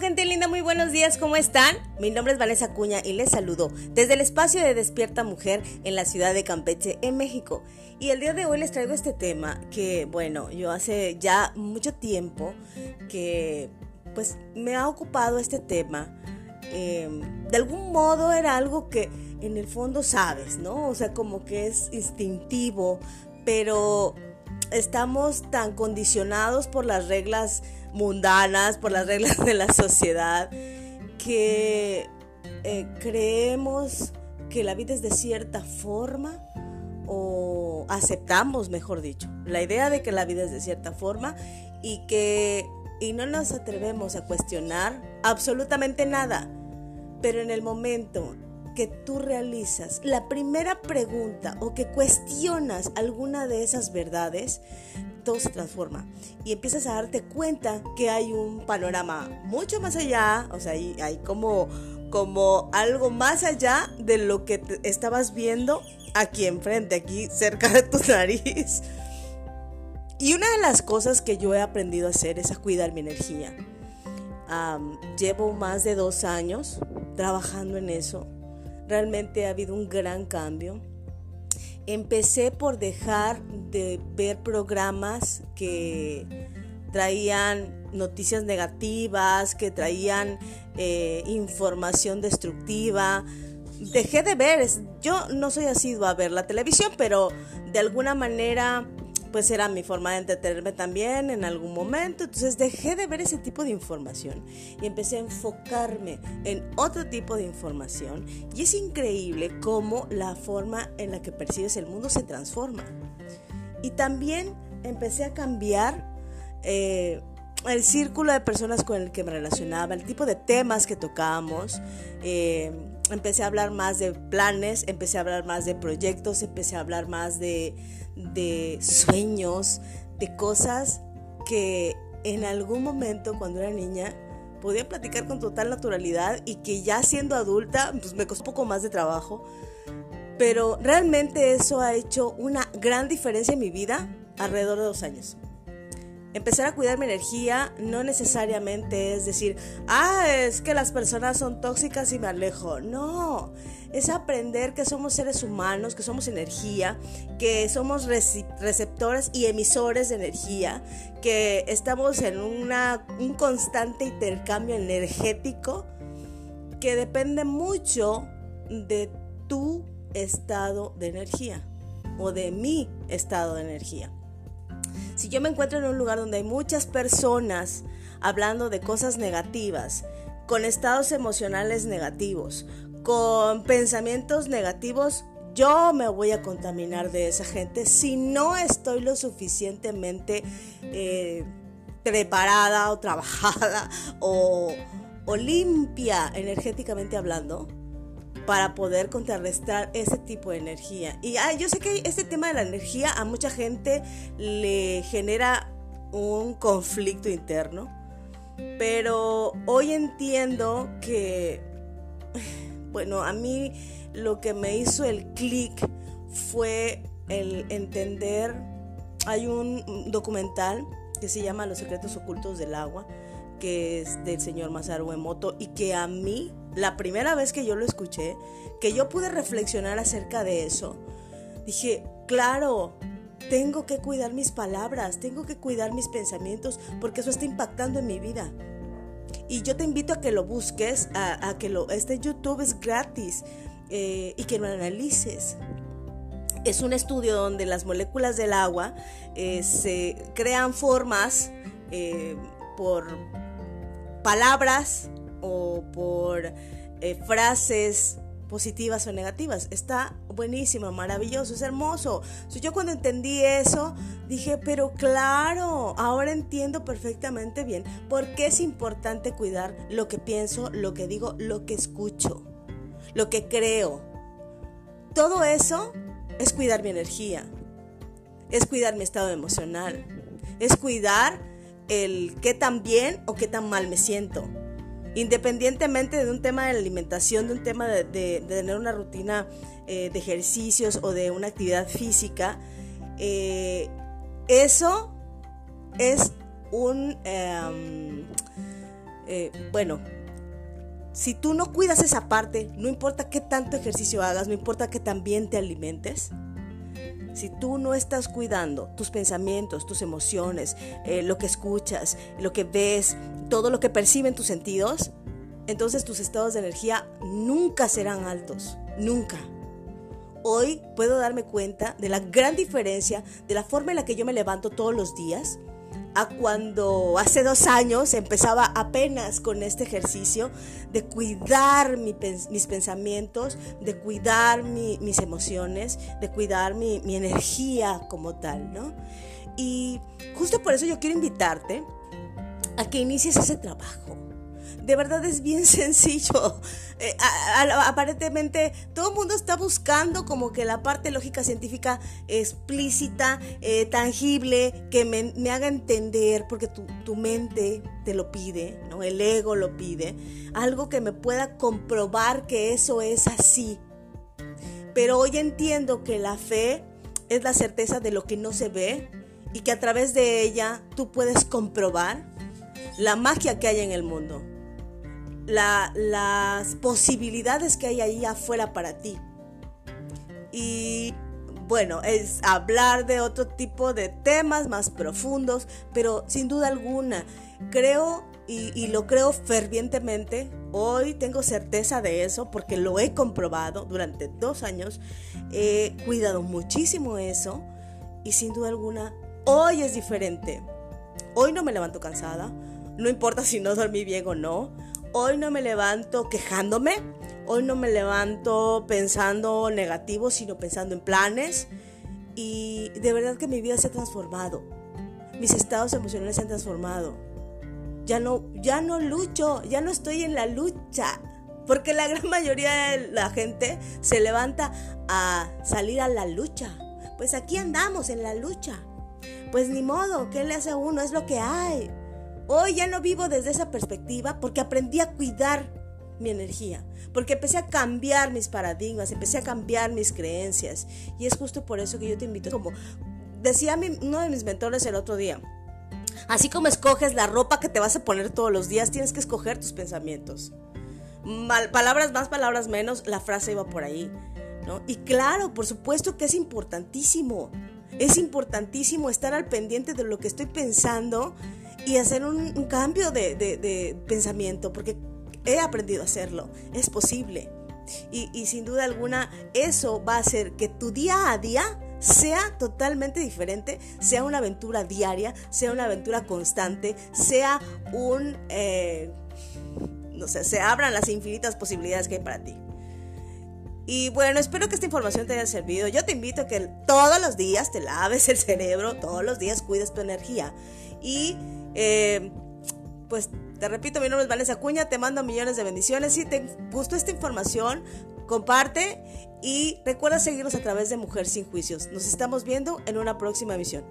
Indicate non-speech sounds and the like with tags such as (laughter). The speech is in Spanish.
Gente linda, muy buenos días, ¿cómo están? Mi nombre es Vanessa Cuña y les saludo desde el espacio de Despierta Mujer en la ciudad de Campeche, en México. Y el día de hoy les traigo este tema que, bueno, yo hace ya mucho tiempo que, pues, me ha ocupado este tema. Em, de algún modo era algo que en el fondo sabes, ¿no? O sea, como que es instintivo, pero estamos tan condicionados por las reglas mundanas, por las reglas de la sociedad, que eh, creemos que la vida es de cierta forma o aceptamos, mejor dicho, la idea de que la vida es de cierta forma y que y no nos atrevemos a cuestionar absolutamente nada. Pero en el momento que tú realizas la primera pregunta o que cuestionas alguna de esas verdades, todo se transforma y empiezas a darte cuenta que hay un panorama mucho más allá, o sea, hay, como, como algo más allá de lo que estabas viendo aquí enfrente, aquí cerca de tu (laughs) nariz. Y una de las cosas que yo he aprendido a hacer es a cuidar mi energía. llevo más de dos años trabajando en eso realmente ha habido un gran cambio. Empecé por dejar de ver programas que traían noticias negativas, que traían eh, información destructiva. Dejé de ver, yo no soy asidua a ver la televisión, pero de alguna manera pues era mi forma de entretenerme también en algún momento. Entonces dejé de ver ese tipo de información y empecé a enfocarme en otro tipo de información. Y es increíble cómo la forma en la que percibes el mundo se transforma. Y también empecé a cambiar eh, el círculo de personas con el que me relacionaba, el tipo de temas que tocábamos. Eh, empecé a hablar más de planes, empecé a hablar más de proyectos, empecé a hablar más de, de sueños, de cosas que en algún momento cuando era niña podía platicar con total naturalidad y que ya siendo adulta pues me costó un poco más de trabajo. Pero realmente eso ha hecho una gran diferencia en mi vida alrededor de dos años. Empezar a cuidar mi energía no necesariamente es decir, ah, es que las personas son tóxicas y me alejo. No, es aprender que somos seres humanos, que somos energía, que somos receptores y emisores de energía, que estamos en una, un constante intercambio energético que depende mucho de tu estado de energía o de mi estado de energía. Si yo me encuentro en un lugar donde hay muchas personas hablando de cosas negativas, con estados emocionales negativos, con pensamientos negativos, yo me voy a contaminar de esa gente si no estoy lo suficientemente eh, preparada o trabajada o, o limpia energéticamente hablando para poder contrarrestar ese tipo de energía. Y yo sé que este tema de la energía a mucha gente le genera un conflicto interno, pero hoy entiendo que, bueno, a mí lo que me hizo el clic fue el entender, hay un documental que se llama Los secretos ocultos del agua, que es del señor Masaru Emoto y que a mí, la primera vez que yo lo escuché, que yo pude reflexionar acerca de eso, dije, claro, tengo que cuidar mis palabras, tengo que cuidar mis pensamientos, porque eso está impactando en mi vida. Y yo te invito a que lo busques, a, que lo, este YouTube es gratis eh, y que lo analices. Es un estudio donde las moléculas del agua eh, se crean formas eh, por palabras o por frases positivas o negativas. Está buenísimo, maravilloso, es hermoso. yo cuando entendí eso, dije, pero claro, ahora entiendo perfectamente bien por qué es importante cuidar lo que pienso, lo que digo, lo que escucho, lo que creo. Todo eso es cuidar mi energía, es cuidar mi estado emocional, es cuidar el qué tan bien o qué tan mal me siento. Independientemente de un tema de alimentación, de un tema de, tener una rutina eh, de ejercicios o de una actividad física, eh, eso es un... Em, eh, bueno, si tú no cuidas esa parte, no importa qué tanto ejercicio hagas, no importa que también te alimentes, si tú no estás cuidando tus pensamientos, tus emociones, eh, lo que escuchas, lo que ves, todo lo que perciben tus sentidos, entonces tus estados de energía nunca serán altos, nunca. Hoy puedo darme cuenta de la gran diferencia de la forma en la que yo me levanto todos los días a cuando hace dos años empezaba apenas con este ejercicio de cuidar mis pensamientos, de cuidar mis emociones, de cuidar mi, mi energía como tal, ¿no? Y justo por eso yo quiero invitarte a que inicies ese trabajo de verdad es bien (laughs) sencillo. Eh, aparentemente todo el mundo está buscando como que la parte lógica científica explícita, eh, tangible, que me, haga entender, porque tu, tu, mente te lo pide, ¿no? el ego lo pide, algo que me pueda comprobar que eso es así. Pero hoy entiendo que la fe es la certeza de lo que no se ve y que a través de ella tú puedes comprobar la magia que hay en el mundo las posibilidades que hay ahí afuera para ti. Y bueno, es hablar de otro tipo de temas más profundos, pero sin duda alguna, creo y, lo creo fervientemente, hoy tengo certeza de eso porque lo he comprobado durante dos años, he cuidado muchísimo eso y sin duda alguna, hoy es diferente. Hoy no me levanto cansada, no importa si no dormí bien o no, Hoy no me levanto quejándome, hoy no me levanto pensando negativo, sino pensando en planes. Y de verdad que mi vida se ha transformado. Mis estados emocionales se han transformado. Ya no, ya no lucho, ya no estoy en la lucha. Porque la gran mayoría de la gente se levanta a salir a la lucha. Pues aquí andamos en la lucha. Pues ni modo, ¿qué le hace a uno? Es lo que hay. Hoy ya no vivo desde esa perspectiva porque aprendí a cuidar mi energía, porque empecé a cambiar mis paradigmas, empecé a cambiar mis creencias. Y es justo por eso que yo te invito, como decía uno de mis mentores el otro día, así como escoges la ropa que te vas a poner todos los días, tienes que escoger tus pensamientos. Palabras más, palabras menos, la frase iba por ahí. ¿no? Y claro, por supuesto que es importantísimo. Es importantísimo estar al pendiente de lo que estoy pensando y hacer un, cambio de, pensamiento, porque he aprendido a hacerlo, es posible. Y, sin duda alguna eso va a hacer que tu día a día sea totalmente diferente, sea una aventura diaria, sea una aventura constante, sea un... Eh, no sé, se abran las infinitas posibilidades que hay para ti. Y bueno, espero que esta información te haya servido. Yo te invito a que todos los días te laves el cerebro, todos los días cuides tu energía. Y eh, pues te repito, mi nombre es Vanessa Cuña, te mando millones de bendiciones. Si te gustó esta información, comparte y recuerda seguirnos a través de Mujer Sin Juicios. Nos estamos viendo en una próxima emisión.